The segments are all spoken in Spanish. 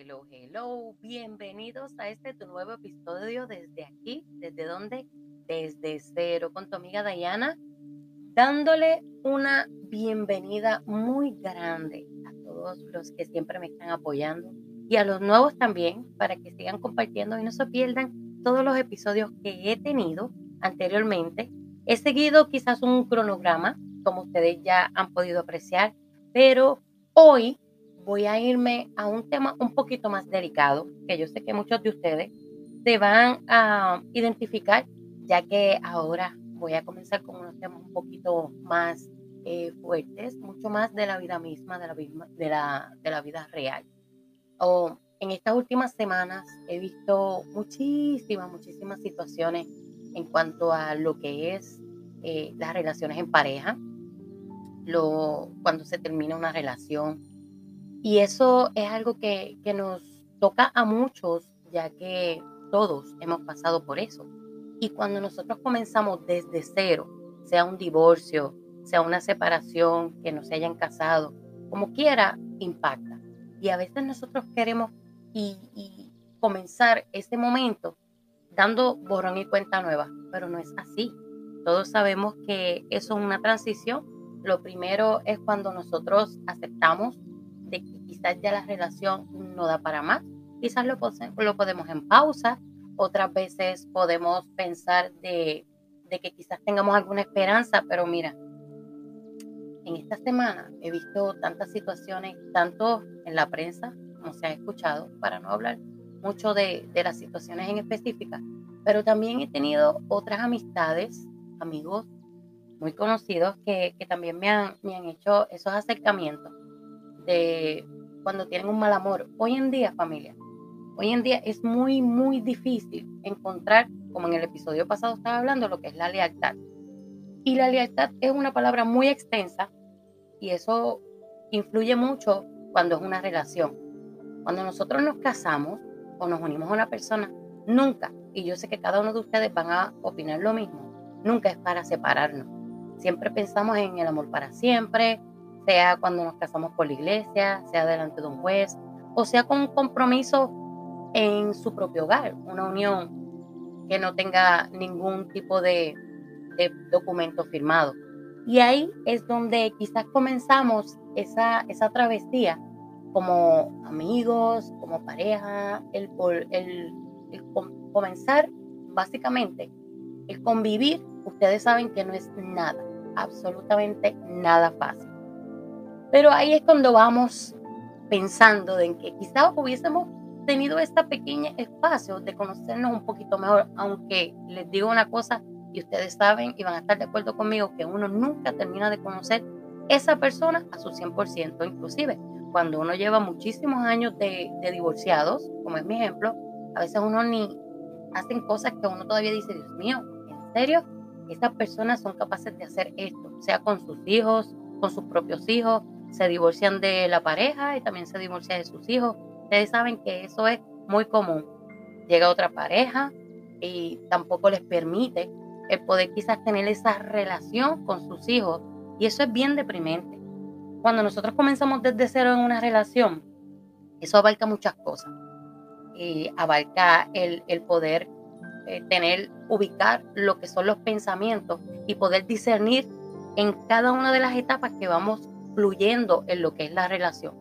hello, hello. Bienvenidos a este tu nuevo episodio desde aquí. ¿Desde dónde? Desde cero con tu amiga Dayana, dándole una bienvenida muy grande a todos los que siempre me están apoyando y a los nuevos también para que sigan compartiendo y no se pierdan todos los episodios que he tenido anteriormente. He seguido quizás un cronograma, como ustedes ya han podido apreciar, pero hoy voy a irme a un tema un poquito más delicado, que yo sé que muchos de ustedes se van a identificar, ya que ahora voy a comenzar con unos temas un poquito más eh, fuertes, mucho más de la vida misma, de la, de la, de la vida real. O en estas últimas semanas he visto muchísimas, muchísimas situaciones en cuanto a lo que es eh, las relaciones en pareja, lo, cuando se termina una relación, y eso es algo que, nos toca a muchos, ya que todos hemos pasado por eso. Y cuando nosotros comenzamos desde cero, sea un divorcio, sea una separación, que no se hayan casado, como quiera, impacta. Y a veces nosotros queremos y, comenzar ese momento dando borrón y cuenta nueva, pero no es así. Todos sabemos que eso es una transición. Lo primero es cuando nosotros aceptamos ya la relación no da para más, quizás lo, lo podemos en pausa, otras veces podemos pensar de, de que quizás tengamos alguna esperanza, pero mira, en esta semana he visto tantas situaciones, tanto en la prensa como se ha escuchado, para no hablar mucho de, de las situaciones en específica, pero también he tenido otras amistades, amigos muy conocidos que, que también me han, me han hecho esos acercamientos de cuando tienen un mal amor. Hoy en día, familia, hoy en día es muy, muy difícil encontrar, como en el episodio pasado estaba hablando, lo que es la lealtad. Y la lealtad es una palabra muy extensa y eso influye mucho cuando es una relación. Cuando nosotros nos casamos o nos unimos a una persona, nunca, y yo sé que cada uno de ustedes van a opinar lo mismo, nunca es para separarnos. Siempre pensamos en el amor para siempre, sea cuando nos casamos por la iglesia, sea delante de un juez, o sea con un compromiso en su propio hogar, una unión que no tenga ningún tipo de, documento firmado. Y ahí es donde quizás comenzamos esa, esa travesía como amigos, como pareja, el, el, el comenzar básicamente, el convivir, ustedes saben que no es nada, absolutamente nada fácil. Pero ahí es cuando vamos pensando en que quizás hubiésemos tenido este pequeño espacio de conocernos un poquito mejor, aunque les digo una cosa y ustedes saben y van a estar de acuerdo conmigo que uno nunca termina de conocer esa persona a su 100%, inclusive cuando uno lleva muchísimos años de, de divorciados, como es mi ejemplo, a veces uno ni hacen cosas que uno todavía dice, Dios mío, ¿en serio? Estas personas son capaces de hacer esto, sea con sus hijos, con sus propios hijos, se divorcian de la pareja y también se divorcian de sus hijos. Ustedes saben que eso es muy común. Llega otra pareja y tampoco les permite el poder quizás tener esa relación con sus hijos. Y eso es bien deprimente. Cuando nosotros comenzamos desde cero en una relación, eso abarca muchas cosas. Y abarca el, poder eh, tener, ubicar lo que son los pensamientos y poder discernir en cada una de las etapas que vamos fluyendo en lo que es la relación.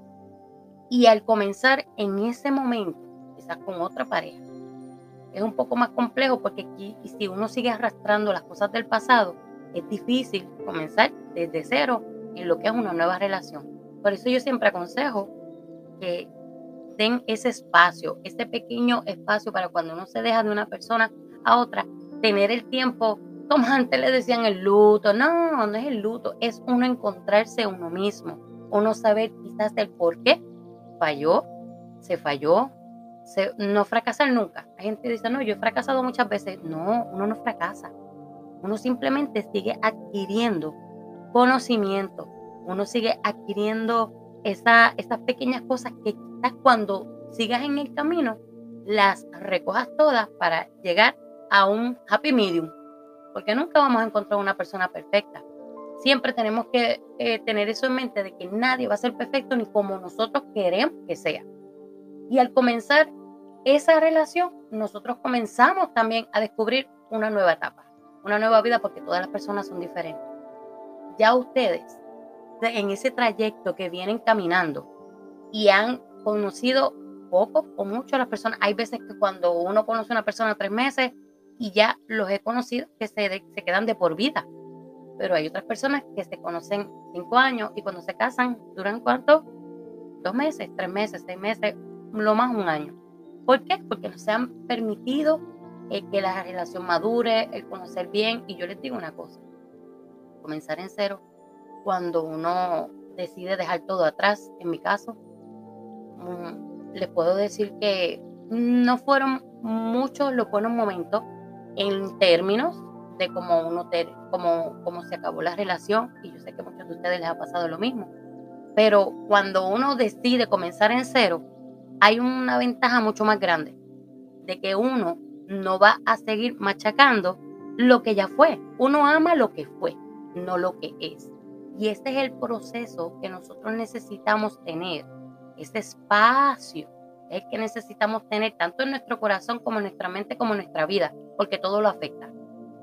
Y al comenzar en ese momento, quizás con otra pareja, es un poco más complejo porque aquí, si uno sigue arrastrando las cosas del pasado, es difícil comenzar desde cero en lo que es una nueva relación. Por eso yo siempre aconsejo que den ese espacio, ese pequeño espacio para cuando uno se deja de una persona a otra, tener el tiempo antes le decían el luto. No, no es el luto, es uno encontrarse uno mismo, uno saber quizás el por qué falló, se falló, no fracasar nunca. Hay gente dice, no, yo he fracasado muchas veces. No, uno no fracasa. Uno simplemente sigue adquiriendo conocimiento, uno sigue adquiriendo esa, esas pequeñas cosas que quizás cuando sigas en el camino, las recojas todas para llegar a un happy medium, porque nunca vamos a encontrar una persona perfecta. Siempre tenemos que eh, tener eso en mente de que nadie va a ser perfecto ni como nosotros queremos que sea. Y al comenzar esa relación, nosotros comenzamos también a descubrir una nueva etapa, una nueva vida, porque todas las personas son diferentes. Ya ustedes, en ese trayecto que vienen caminando y han conocido poco o mucho a las personas, hay veces que cuando uno conoce a una persona tres meses y ya los he conocido que se, se quedan de por vida. Pero hay otras personas que se conocen cinco años y cuando se casan duran cuánto? Dos meses, tres meses, seis meses, lo más un año. ¿Por qué? Porque no se han permitido eh, que la relación madure, el conocer bien. Y yo les digo una cosa, comenzar en cero, cuando uno decide dejar todo atrás, en mi caso, mm, les puedo decir que no fueron muchos los buenos momentos en términos de cómo uno cómo, cómo se acabó la relación y yo sé que a muchos de ustedes les ha pasado lo mismo. Pero cuando uno decide comenzar en cero, hay una ventaja mucho más grande de que uno no va a seguir machacando lo que ya fue. Uno ama lo que fue, no lo que es. Y este es el proceso que nosotros necesitamos tener, ese espacio es que necesitamos tener tanto en nuestro corazón como en nuestra mente como en nuestra vida, porque todo lo afecta.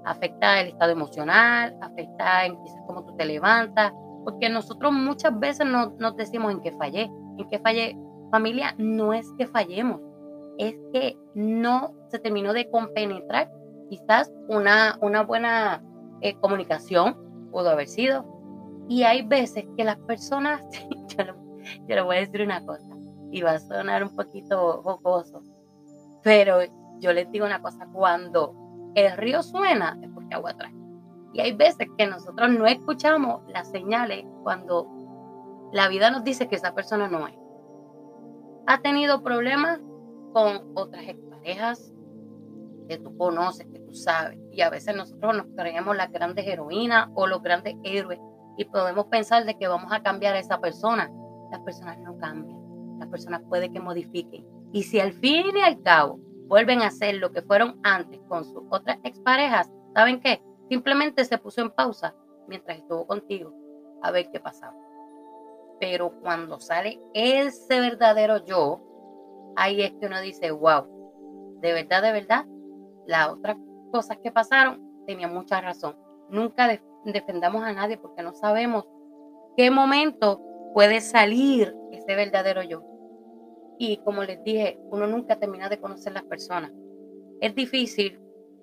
Afecta el estado emocional, afecta en quizás cómo tú te levantas, porque nosotros muchas veces nos, decimos en qué fallé, en qué fallé. Familia, no es que fallemos, es que no se terminó de compenetrar quizás una, una buena eh, comunicación, pudo haber sido. Y hay veces que las personas, yo le voy a decir una cosa, y va a sonar un poquito jocoso, pero yo les digo una cosa, cuando el río suena es porque agua trae. Y hay veces que nosotros no escuchamos las señales cuando la vida nos dice que esa persona no es. Ha tenido problemas con otras parejas que tú conoces, que tú sabes. Y a veces nosotros nos creemos las grandes heroínas o los grandes héroes y podemos pensar de que vamos a cambiar a esa persona. Las personas no cambian. Las personas puede que modifiquen. Y si al fin y al cabo vuelven a hacer lo que fueron antes con sus otras exparejas, ¿saben qué? Simplemente se puso en pausa mientras estuvo contigo a ver qué pasaba. Pero cuando sale ese verdadero yo, ahí es que uno dice, wow, de verdad, de verdad, las otras cosas que pasaron tenían mucha razón. Nunca defendamos a nadie porque no sabemos qué momento puede salir ese verdadero yo. Y como les dije, uno nunca termina de conocer las personas. Es difícil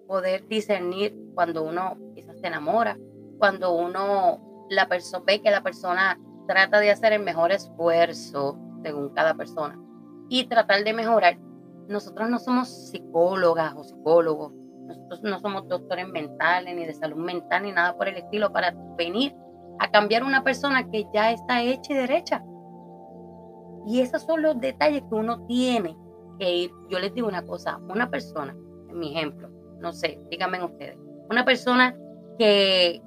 poder discernir cuando uno quizás se enamora, cuando uno la persona ve que la persona trata de hacer el mejor esfuerzo según cada persona y tratar de mejorar. Nosotros no somos psicólogas o psicólogos, nosotros no somos doctores mentales ni de salud mental ni nada por el estilo para venir a cambiar una persona que ya está hecha y derecha. Y esos son los detalles que uno tiene que ir. Yo les digo una cosa, una persona, en mi ejemplo, no sé, díganme ustedes, una persona que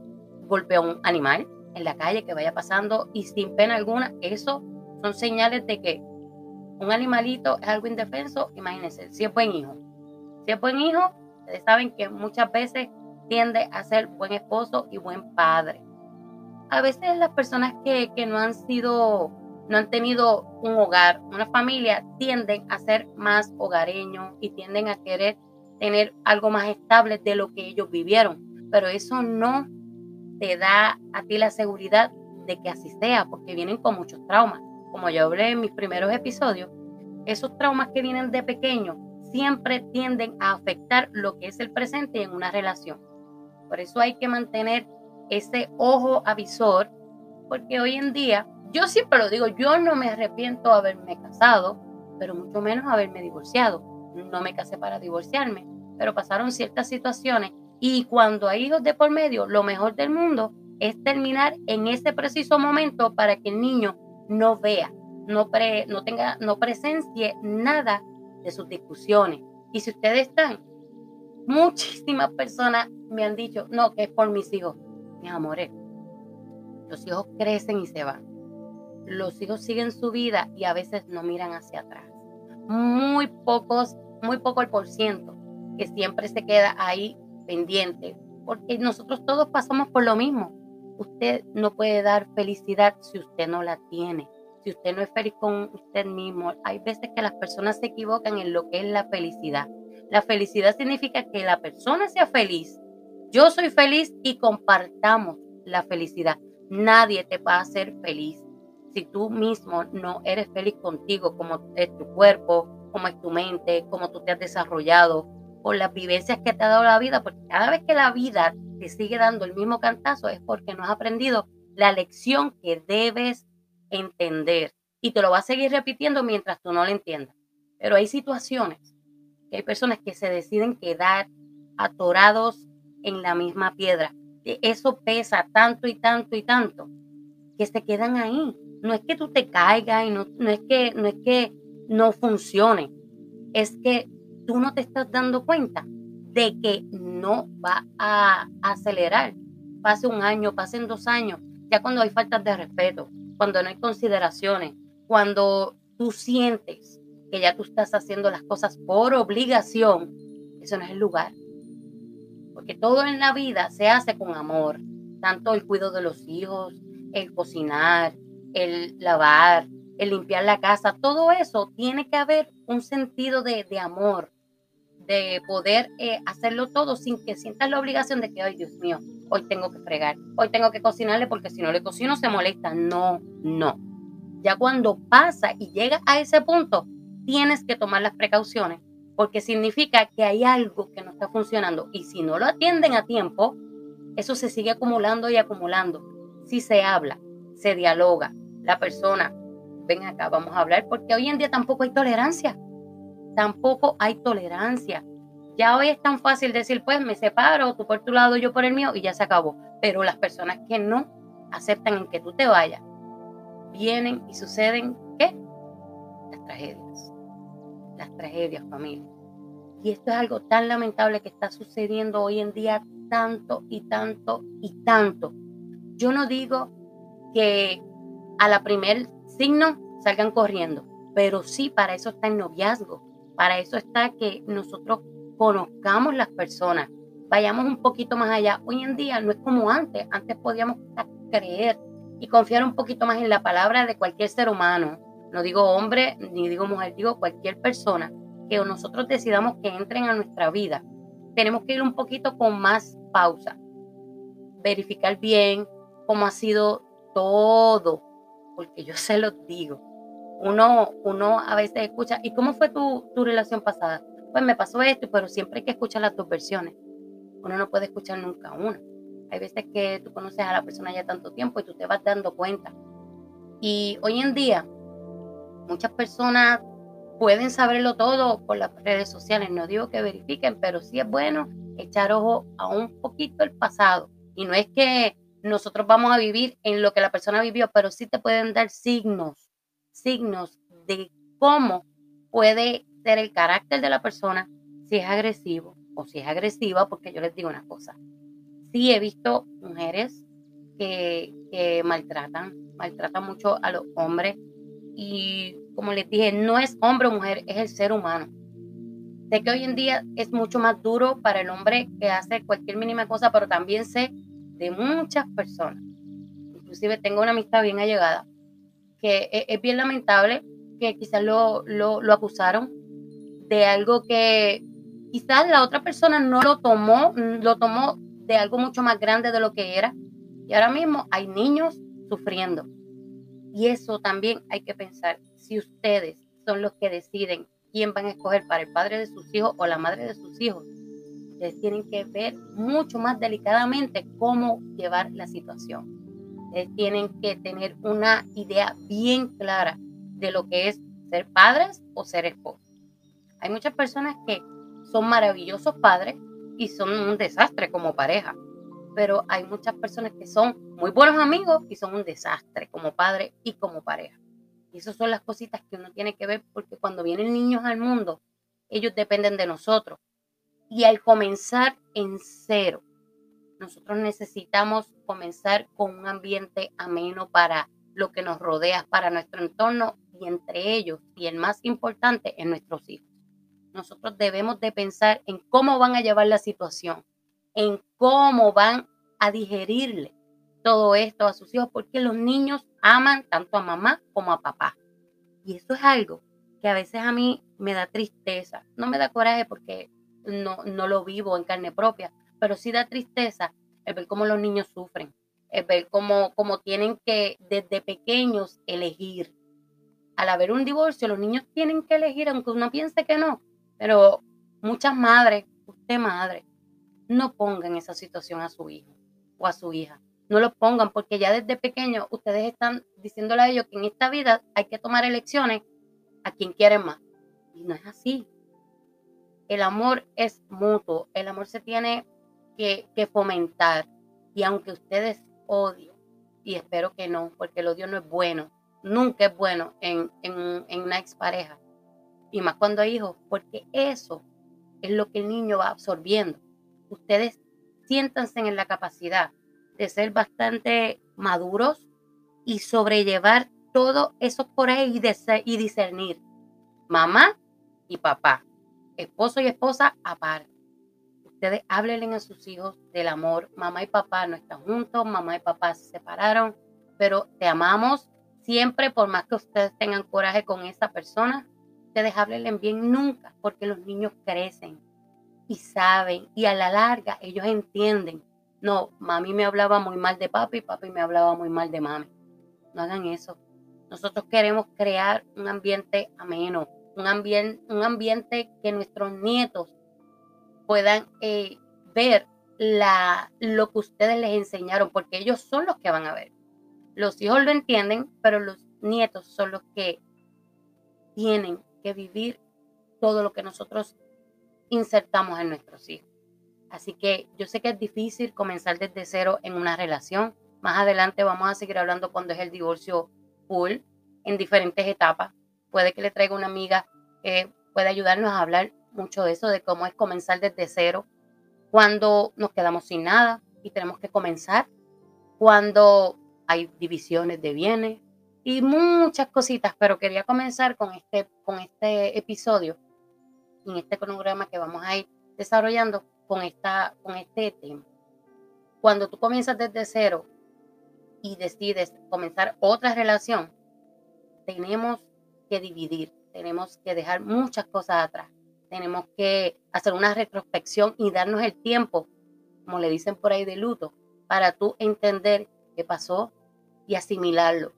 golpea a un animal en la calle, que vaya pasando y sin pena alguna, eso son señales de que un animalito es algo indefenso, imagínense, si es buen hijo. Si es buen hijo, ustedes saben que muchas veces tiende a ser buen esposo y buen padre a veces las personas que, no han sido, no han tenido un hogar, una familia, tienden a ser más hogareños y tienden a querer tener algo más estable de lo que ellos vivieron. Pero eso no te da a ti la seguridad de que así sea, porque vienen con muchos traumas. Como yo hablé en mis primeros episodios, esos traumas que vienen de pequeño siempre tienden a afectar lo que es el presente en una relación. Por eso hay que mantener ese ojo avisor, porque hoy en día, yo siempre lo digo, yo no me arrepiento de haberme casado, pero mucho menos haberme divorciado. No me casé para divorciarme, pero pasaron ciertas situaciones y cuando hay hijos de por medio, lo mejor del mundo es terminar en ese preciso momento para que el niño no vea, no, pre, no tenga, no presencie nada de sus discusiones. Y si ustedes están, muchísimas personas me han dicho, no, que es por mis hijos mis amores, los hijos crecen y se van. Los hijos siguen su vida y a veces no miran hacia atrás. Muy pocos, muy poco el por ciento que siempre se queda ahí pendiente, porque nosotros todos pasamos por lo mismo. Usted no puede dar felicidad si usted no la tiene. si usted no es feliz con usted mismo, hay veces que las personas se equivocan en lo que es la felicidad. La felicidad significa que la persona sea feliz. Yo soy feliz y compartamos la felicidad. Nadie te va a hacer feliz si tú mismo no eres feliz contigo, como es tu cuerpo, como es tu mente, como tú te has desarrollado, por las vivencias que te ha dado la vida, porque cada vez que la vida te sigue dando el mismo cantazo es porque no has aprendido la lección que debes entender y te lo va a seguir repitiendo mientras tú no lo entiendas. Pero hay situaciones hay personas que se deciden quedar atorados en la misma piedra. Eso pesa tanto y tanto y tanto que se quedan ahí. No es que tú te caigas y no, no, es, que, no es que no funcione, es que tú no te estás dando cuenta de que no va a acelerar. Pase un año, pasen dos años, ya cuando hay faltas de respeto, cuando no hay consideraciones, cuando tú sientes que ya tú estás haciendo las cosas por obligación, eso no es el lugar. Porque todo en la vida se hace con amor, tanto el cuidado de los hijos, el cocinar, el lavar, el limpiar la casa, todo eso tiene que haber un sentido de, amor, de poder eh, hacerlo todo sin que sientas la obligación de que, ay Dios mío, hoy tengo que fregar, hoy tengo que cocinarle porque si no le cocino se molesta. No, no. Ya cuando pasa y llega a ese punto, tienes que tomar las precauciones porque significa que hay algo que no está funcionando y si no lo atienden a tiempo, eso se sigue acumulando y acumulando. Si se habla, se dialoga, la persona, ven acá, vamos a hablar, porque hoy en día tampoco hay tolerancia, tampoco hay tolerancia. Ya hoy es tan fácil decir, pues me separo, tú por tu lado, yo por el mío, y ya se acabó. Pero las personas que no aceptan en que tú te vayas, vienen y suceden, ¿qué? Las tragedias. Las tragedias, familia. Y esto es algo tan lamentable que está sucediendo hoy en día tanto y tanto y tanto. Yo no digo que a la primer signo salgan corriendo, pero sí para eso está el noviazgo, para eso está que nosotros conozcamos las personas, vayamos un poquito más allá. Hoy en día no es como antes, antes podíamos creer y confiar un poquito más en la palabra de cualquier ser humano, no digo hombre ni digo mujer, digo cualquier persona. Que nosotros decidamos que entren a nuestra vida. Tenemos que ir un poquito con más pausa, verificar bien cómo ha sido todo, porque yo se lo digo. Uno, uno a veces escucha, ¿y cómo fue tu, tu relación pasada? pues me pasó esto, pero siempre hay que escuchar las dos versiones. Uno no puede escuchar nunca una. Hay veces que tú conoces a la persona ya tanto tiempo y tú te vas dando cuenta. Y hoy en día, muchas personas pueden saberlo todo por las redes sociales. No digo que verifiquen, pero sí es bueno echar ojo a un poquito el pasado. Y no es que nosotros vamos a vivir en lo que la persona vivió, pero sí te pueden dar signos, signos de cómo puede el carácter de la persona, si es agresivo o si es agresiva, porque yo les digo una cosa. Sí he visto mujeres que, que maltratan, maltratan mucho a los hombres y como les dije, no es hombre o mujer, es el ser humano. Sé que hoy en día es mucho más duro para el hombre que hace cualquier mínima cosa, pero también sé de muchas personas. Inclusive tengo una amistad bien allegada que es, es bien lamentable que quizás lo, lo, lo acusaron de algo que quizás la otra persona no lo tomó, lo tomó de algo mucho más grande de lo que era. Y ahora mismo hay niños sufriendo. Y eso también hay que pensar. Si ustedes son los que deciden quién van a escoger para el padre de sus hijos o la madre de sus hijos, ustedes tienen que ver mucho más delicadamente cómo llevar la situación. Ustedes tienen que tener una idea bien clara de lo que es ser padres o ser esposos. Hay muchas personas que son maravillosos padres y son un desastre como pareja, pero hay muchas personas que son muy buenos amigos y son un desastre como padre y como pareja. Y esas son las cositas que uno tiene que ver porque cuando vienen niños al mundo, ellos dependen de nosotros. Y al comenzar en cero, nosotros necesitamos comenzar con un ambiente ameno para lo que nos rodea, para nuestro entorno y entre ellos, y el más importante, en nuestros hijos nosotros debemos de pensar en cómo van a llevar la situación, en cómo van a digerirle todo esto a sus hijos, porque los niños aman tanto a mamá como a papá. Y eso es algo que a veces a mí me da tristeza. No me da coraje porque no, no lo vivo en carne propia, pero sí da tristeza el ver cómo los niños sufren, el ver cómo, cómo tienen que desde pequeños elegir. Al haber un divorcio, los niños tienen que elegir, aunque uno piense que no, pero muchas madres, usted madre, no pongan esa situación a su hijo o a su hija. No lo pongan porque ya desde pequeño ustedes están diciéndole a ellos que en esta vida hay que tomar elecciones a quien quieren más. Y no es así. El amor es mutuo, el amor se tiene que, fomentar. Y aunque ustedes odien, y espero que no, porque el odio no es bueno, nunca es bueno en, en, en una expareja, y más cuando hay hijos, porque eso es lo que el niño va absorbiendo. Ustedes siéntanse en la capacidad de ser bastante maduros y sobrellevar todo eso por ahí y discernir. Mamá y papá, esposo y esposa aparte. Ustedes háblenle a sus hijos del amor. Mamá y papá no están juntos, mamá y papá se separaron, pero te amamos siempre, por más que ustedes tengan coraje con esa persona, ustedes háblenle bien nunca, porque los niños crecen y saben, y a la larga ellos entienden. No, mami me hablaba muy mal de papi, papi me hablaba muy mal de mami. No hagan eso. Nosotros queremos crear un ambiente ameno, un, ambiente, un ambiente que nuestros nietos puedan eh, ver lo que ustedes les enseñaron, porque ellos son los que van a ver. Los hijos lo entienden, pero los nietos son los que tienen que vivir todo lo que nosotros insertamos en nuestros hijos. Así que yo sé que es difícil comenzar desde cero en una relación. Más adelante vamos a seguir hablando cuando es el divorcio full, en diferentes etapas. Puede que le traiga una amiga que pueda ayudarnos a hablar mucho de eso, de cómo es comenzar desde cero, cuando nos quedamos sin nada y tenemos que comenzar, cuando hay divisiones de bienes y muchas cositas, pero quería comenzar con este, con este episodio, en este cronograma que vamos a ir desarrollando con, esta, con este tema. Cuando tú comienzas desde cero y decides comenzar otra relación, tenemos que dividir, tenemos que dejar muchas cosas atrás, tenemos que hacer una retrospección y darnos el tiempo, como le dicen por ahí de luto, para tú entender qué pasó y asimilarlo.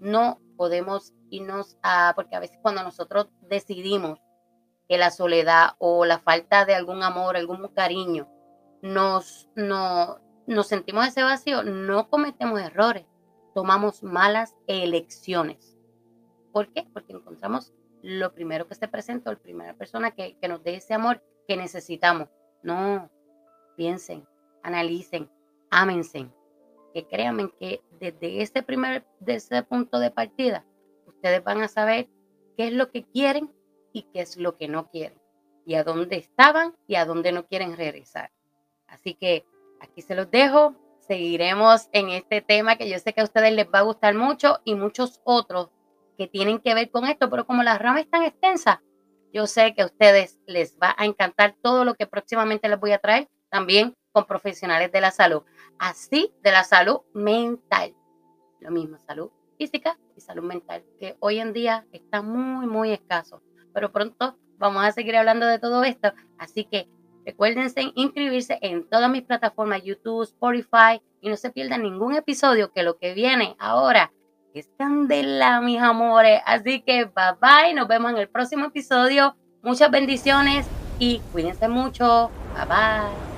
No podemos irnos a, porque a veces cuando nosotros decidimos que la soledad o la falta de algún amor, algún cariño, nos, no, nos sentimos ese vacío, no cometemos errores, tomamos malas elecciones. ¿Por qué? Porque encontramos lo primero que se presenta, la primera persona que, que nos dé ese amor que necesitamos. No, piensen, analicen, ámense, que créanme que desde ese primer, desde ese punto de partida, ustedes van a saber qué es lo que quieren y qué es lo que no quieren, y a dónde estaban y a dónde no quieren regresar. Así que aquí se los dejo. Seguiremos en este tema que yo sé que a ustedes les va a gustar mucho y muchos otros que tienen que ver con esto, pero como la rama es tan extensa, yo sé que a ustedes les va a encantar todo lo que próximamente les voy a traer, también con profesionales de la salud, así de la salud mental. Lo mismo, salud física y salud mental, que hoy en día está muy, muy escaso pero pronto vamos a seguir hablando de todo esto. Así que recuérdense inscribirse en todas mis plataformas, YouTube, Spotify, y no se pierdan ningún episodio que lo que viene ahora es candela, mis amores. Así que bye bye, nos vemos en el próximo episodio. Muchas bendiciones y cuídense mucho. Bye bye.